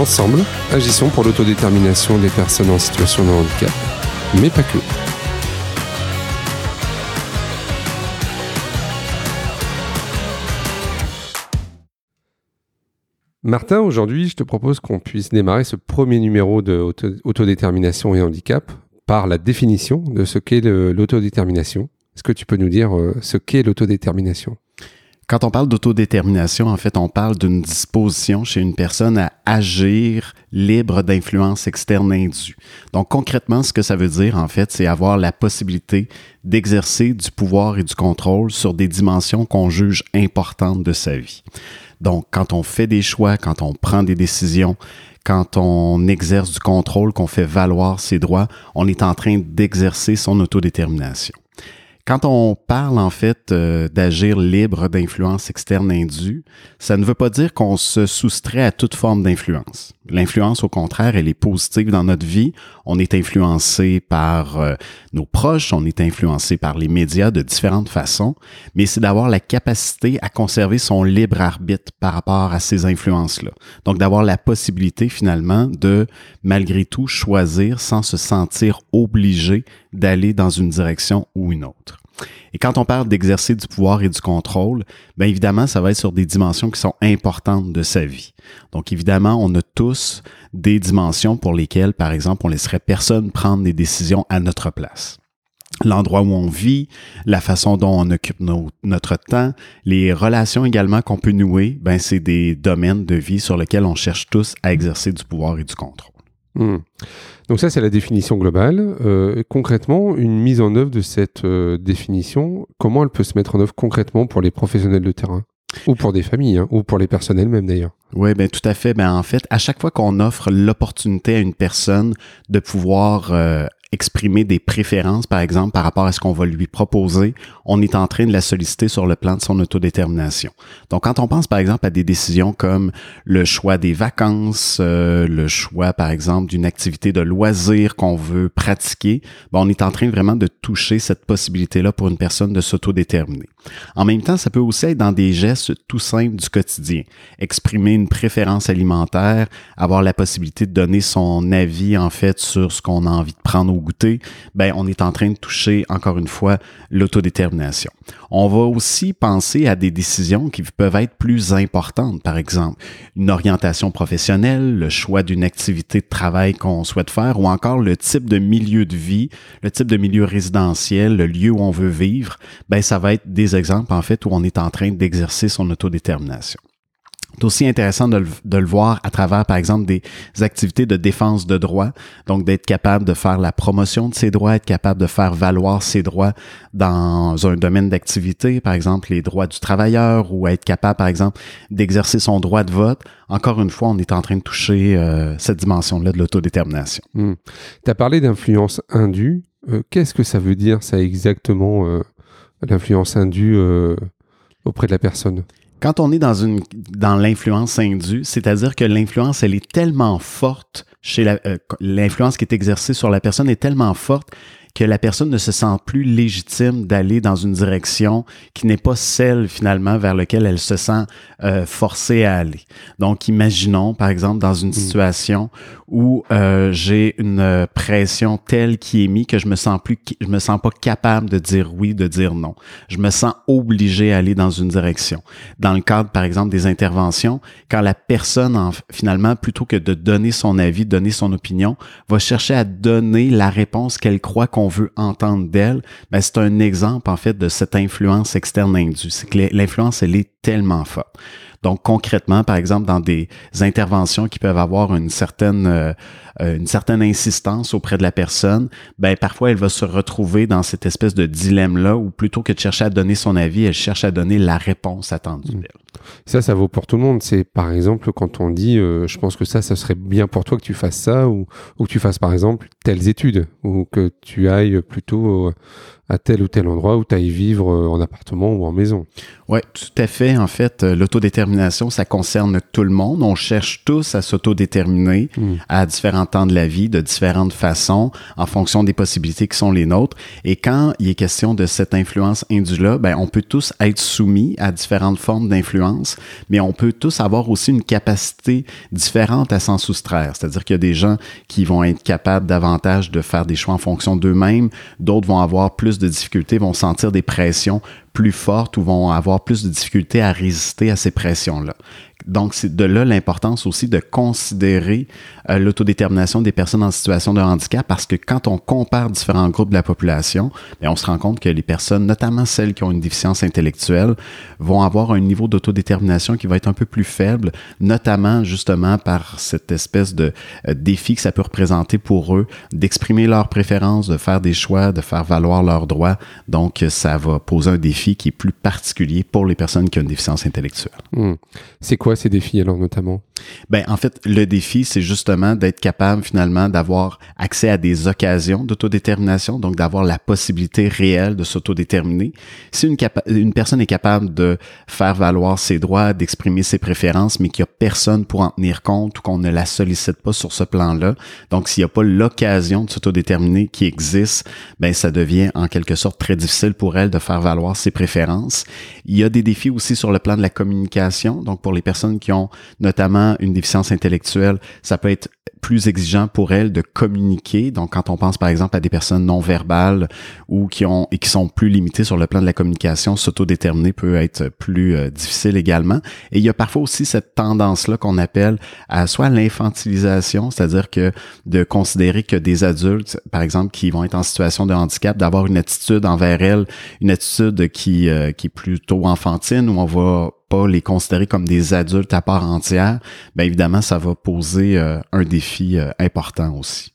Ensemble, agissons pour l'autodétermination des personnes en situation de handicap, mais pas que. Martin, aujourd'hui, je te propose qu'on puisse démarrer ce premier numéro de et handicap par la définition de ce qu'est l'autodétermination. Est-ce que tu peux nous dire euh, ce qu'est l'autodétermination? Quand on parle d'autodétermination, en fait, on parle d'une disposition chez une personne à agir libre d'influence externe indue. Donc, concrètement, ce que ça veut dire, en fait, c'est avoir la possibilité d'exercer du pouvoir et du contrôle sur des dimensions qu'on juge importantes de sa vie. Donc, quand on fait des choix, quand on prend des décisions, quand on exerce du contrôle, qu'on fait valoir ses droits, on est en train d'exercer son autodétermination. Quand on parle en fait euh, d'agir libre d'influence externe indue, ça ne veut pas dire qu'on se soustrait à toute forme d'influence. L'influence, au contraire, elle est positive dans notre vie. On est influencé par euh, nos proches, on est influencé par les médias de différentes façons, mais c'est d'avoir la capacité à conserver son libre arbitre par rapport à ces influences-là. Donc d'avoir la possibilité finalement de, malgré tout, choisir sans se sentir obligé d'aller dans une direction ou une autre. Et quand on parle d'exercer du pouvoir et du contrôle, bien évidemment, ça va être sur des dimensions qui sont importantes de sa vie. Donc évidemment, on a tous des dimensions pour lesquelles, par exemple, on laisserait personne prendre des décisions à notre place l'endroit où on vit, la façon dont on occupe notre temps, les relations également qu'on peut nouer, ben c'est des domaines de vie sur lesquels on cherche tous à exercer du pouvoir et du contrôle. Hmm. Donc ça, c'est la définition globale. Euh, concrètement, une mise en œuvre de cette euh, définition, comment elle peut se mettre en œuvre concrètement pour les professionnels de terrain? Ou pour des familles, hein, ou pour les personnels même d'ailleurs. Oui, ben tout à fait. Ben en fait, à chaque fois qu'on offre l'opportunité à une personne de pouvoir euh, exprimer des préférences, par exemple, par rapport à ce qu'on va lui proposer, on est en train de la solliciter sur le plan de son autodétermination. Donc, quand on pense, par exemple, à des décisions comme le choix des vacances, euh, le choix, par exemple, d'une activité de loisir qu'on veut pratiquer, ben, on est en train vraiment de toucher cette possibilité-là pour une personne de s'autodéterminer. En même temps, ça peut aussi être dans des gestes tout simples du quotidien. Exprimer une préférence alimentaire, avoir la possibilité de donner son avis, en fait, sur ce qu'on a envie de prendre au goûter, ben, on est en train de toucher, encore une fois, l'autodétermination. On va aussi penser à des décisions qui peuvent être plus importantes, par exemple, une orientation professionnelle, le choix d'une activité de travail qu'on souhaite faire ou encore le type de milieu de vie, le type de milieu résidentiel, le lieu où on veut vivre, ben, ça va être des exemples, en fait, où on est en train d'exercer son autodétermination. C'est aussi intéressant de le, voir à travers, par exemple, des activités de défense de droits. Donc, d'être capable de faire la promotion de ses droits, être capable de faire valoir ses droits dans un domaine d'activité, par exemple, les droits du travailleur ou être capable, par exemple, d'exercer son droit de vote. Encore une fois, on est en train de toucher euh, cette dimension-là de l'autodétermination. Hmm. Tu as parlé d'influence indue. Euh, qu'est-ce que ça veut dire, ça exactement, euh, l'influence indue auprès de la personne? Quand on est dans une dans l'influence indue, c'est-à-dire que l'influence elle est tellement forte chez euh, l'influence qui est exercée sur la personne est tellement forte que la personne ne se sent plus légitime d'aller dans une direction qui n'est pas celle finalement vers laquelle elle se sent euh, forcée à aller. Donc, imaginons par exemple dans une mm. situation où euh, j'ai une pression telle qui est mise que je me sens plus, je me sens pas capable de dire oui, de dire non. Je me sens obligé à aller dans une direction. Dans le cadre par exemple des interventions, quand la personne en, finalement plutôt que de donner son avis, donner son opinion, va chercher à donner la réponse qu'elle croit qu'on qu'on veut entendre d'elle, ben, c'est un exemple, en fait, de cette influence externe indue. C'est que l'influence, elle est tellement forte. Donc concrètement, par exemple, dans des interventions qui peuvent avoir une certaine euh, euh, une certaine insistance auprès de la personne, ben parfois elle va se retrouver dans cette espèce de dilemme là où plutôt que de chercher à donner son avis, elle cherche à donner la réponse attendue mmh. Ça, ça vaut pour tout le monde. C'est par exemple quand on dit, euh, je pense que ça, ça serait bien pour toi que tu fasses ça, ou, ou que tu fasses par exemple telles études, ou que tu ailles plutôt à tel ou tel endroit où tu ailles vivre euh, en appartement ou en maison. Oui, tout à fait. En fait, euh, l'autodétermination, ça concerne tout le monde. On cherche tous à s'autodéterminer hmm. à différents temps de la vie, de différentes façons, en fonction des possibilités qui sont les nôtres. Et quand il est question de cette influence indue-là, ben, on peut tous être soumis à différentes formes d'influence, mais on peut tous avoir aussi une capacité différente à s'en soustraire. C'est-à-dire qu'il y a des gens qui vont être capables davantage de faire des choix en fonction d'eux-mêmes, d'autres vont avoir plus de difficultés, vont sentir des pressions plus fortes ou vont avoir plus de difficultés à résister à ces pressions-là. Donc, c'est de là l'importance aussi de considérer euh, l'autodétermination des personnes en situation de handicap parce que quand on compare différents groupes de la population, bien, on se rend compte que les personnes, notamment celles qui ont une déficience intellectuelle, vont avoir un niveau d'autodétermination qui va être un peu plus faible, notamment justement par cette espèce de euh, défi que ça peut représenter pour eux d'exprimer leurs préférences, de faire des choix, de faire valoir leurs droits. Donc, ça va poser un défi qui est plus particulier pour les personnes qui ont une déficience intellectuelle. Hmm. C'est quoi ces défis alors notamment? Ben, en fait, le défi, c'est justement d'être capable finalement d'avoir accès à des occasions d'autodétermination, donc d'avoir la possibilité réelle de s'autodéterminer. Si une, une personne est capable de faire valoir ses droits, d'exprimer ses préférences, mais qu'il n'y a personne pour en tenir compte ou qu'on ne la sollicite pas sur ce plan-là, donc s'il n'y a pas l'occasion de s'autodéterminer qui existe, ben ça devient en quelque sorte très difficile pour elle de faire valoir ses préférences. Il y a des défis aussi sur le plan de la communication, donc pour les personnes qui ont notamment une déficience intellectuelle, ça peut être plus exigeant pour elles de communiquer. Donc, quand on pense par exemple à des personnes non verbales ou qui ont et qui sont plus limitées sur le plan de la communication, s'autodéterminer peut être plus euh, difficile également. Et il y a parfois aussi cette tendance-là qu'on appelle à soit l'infantilisation, c'est-à-dire que de considérer que des adultes, par exemple, qui vont être en situation de handicap, d'avoir une attitude envers elles, une attitude qui, euh, qui est plutôt enfantine, où on va pas les considérer comme des adultes à part entière, bien évidemment, ça va poser euh, un défi euh, important aussi.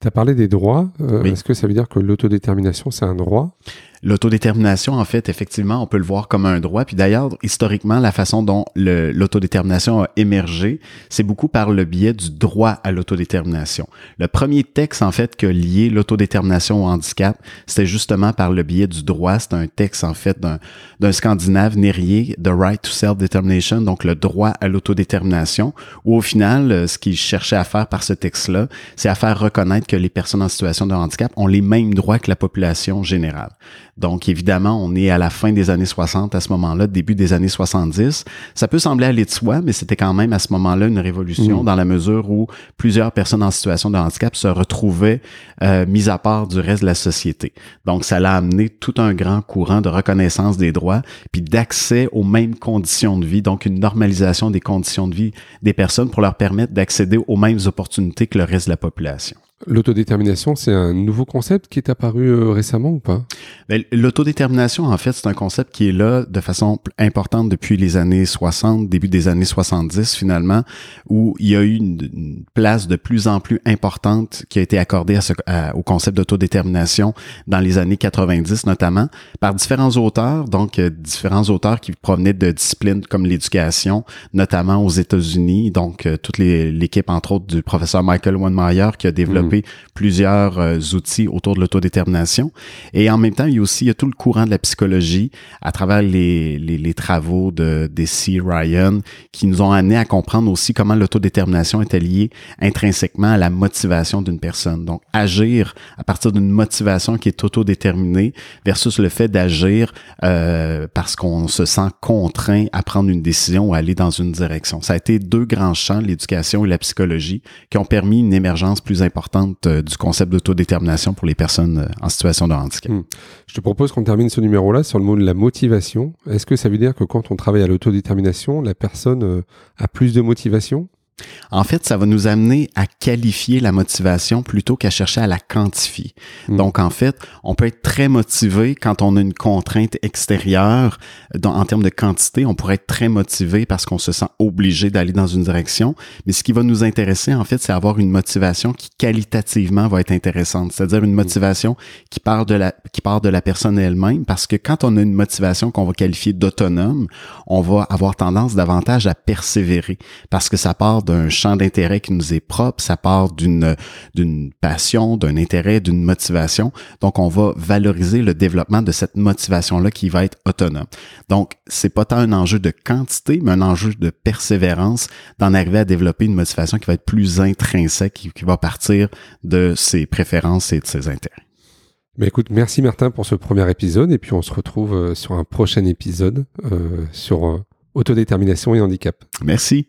Tu as parlé des droits. Euh, est-ce que ça veut dire que l'autodétermination, c'est un droit? L'autodétermination, en fait, effectivement, on peut le voir comme un droit. Puis d'ailleurs, historiquement, la façon dont l'autodétermination a émergé, c'est beaucoup par le biais du droit à l'autodétermination. Le premier texte, en fait, que lié l'autodétermination au handicap, c'était justement par le biais du droit. C'est un texte, en fait, d'un Scandinave nérier, The Right to Self-Determination, donc le droit à l'autodétermination, où au final, euh, ce qu'il cherchait à faire par ce texte-là, c'est à faire reconnaître que les personnes en situation de handicap ont les mêmes droits que la population générale. Donc, évidemment, on est à la fin des années 60 à ce moment-là, début des années 70. Ça peut sembler aller de soi, mais c'était quand même à ce moment-là une révolution mm. dans la mesure où plusieurs personnes en situation de handicap se retrouvaient euh, mises à part du reste de la société. Donc, ça l'a amené tout un grand courant de reconnaissance des droits, puis d'accès aux mêmes conditions de vie, donc une normalisation des conditions de vie des personnes pour leur permettre d'accéder aux mêmes opportunités que le reste de la population. L'autodétermination, c'est un nouveau concept qui est apparu euh, récemment ou pas? Ben, l'autodétermination, en fait, c'est un concept qui est là de façon importante depuis les années 60, début des années 70 finalement, où il y a eu une, place de plus en plus importante qui a été accordée au concept d'autodétermination dans les années 90 notamment, par différents auteurs, donc euh, différents auteurs qui provenaient de disciplines comme l'éducation, notamment aux États-Unis, donc euh, toute l'équipe entre autres du professeur Michael Weinmeier qui a développé plusieurs euh, outils autour de l'autodétermination. Et en même temps, il y a aussi tout le courant de la psychologie à travers les, les, travaux de Desi Ryan qui nous ont amené à comprendre aussi comment l'autodétermination était liée intrinsèquement à la motivation d'une personne. Donc, agir à partir d'une motivation qui est autodéterminée versus le fait d'agir euh, parce qu'on se sent contraint à prendre une décision ou aller dans une direction. Ça a été deux grands champs, l'éducation et la psychologie, qui ont permis une émergence plus importante euh, du concept d'autodétermination pour les personnes euh, en situation de handicap. Hmm. Je te propose qu'on termine ce numéro-là sur le mot de la motivation. Est-ce que ça veut dire que quand on travaille à l'autodétermination, la personne euh, a plus de motivation? En fait, ça va nous amener à qualifier la motivation plutôt qu'à chercher à la quantifier. Mm. Donc, en fait, on peut être très motivé quand on a une contrainte extérieure. Dans- en termes de quantité, on pourrait être très motivé parce qu'on se sent obligé d'aller dans une direction. Mais ce qui va nous intéresser, en fait, c'est avoir une motivation qui qualitativement va être intéressante. C'est-à-dire une motivation qui part de la, qui part de la personne elle-même parce que quand on a une motivation qu'on va qualifier d'autonome, on va avoir tendance davantage à persévérer parce que ça part d'un champ d'intérêt qui nous est propre, ça part d'une d'une passion, d'un intérêt, d'une motivation. Donc on va valoriser le développement de cette motivation là qui va être autonome. Donc c'est pas tant un enjeu de quantité, mais un enjeu de persévérance d'en arriver à développer une motivation qui va être plus intrinsèque, qui, qui va partir de ses préférences et de ses intérêts. Mais écoute, merci Martin pour ce premier épisode et puis on se retrouve euh, sur un prochain épisode euh, sur euh, autodétermination et handicap. Merci.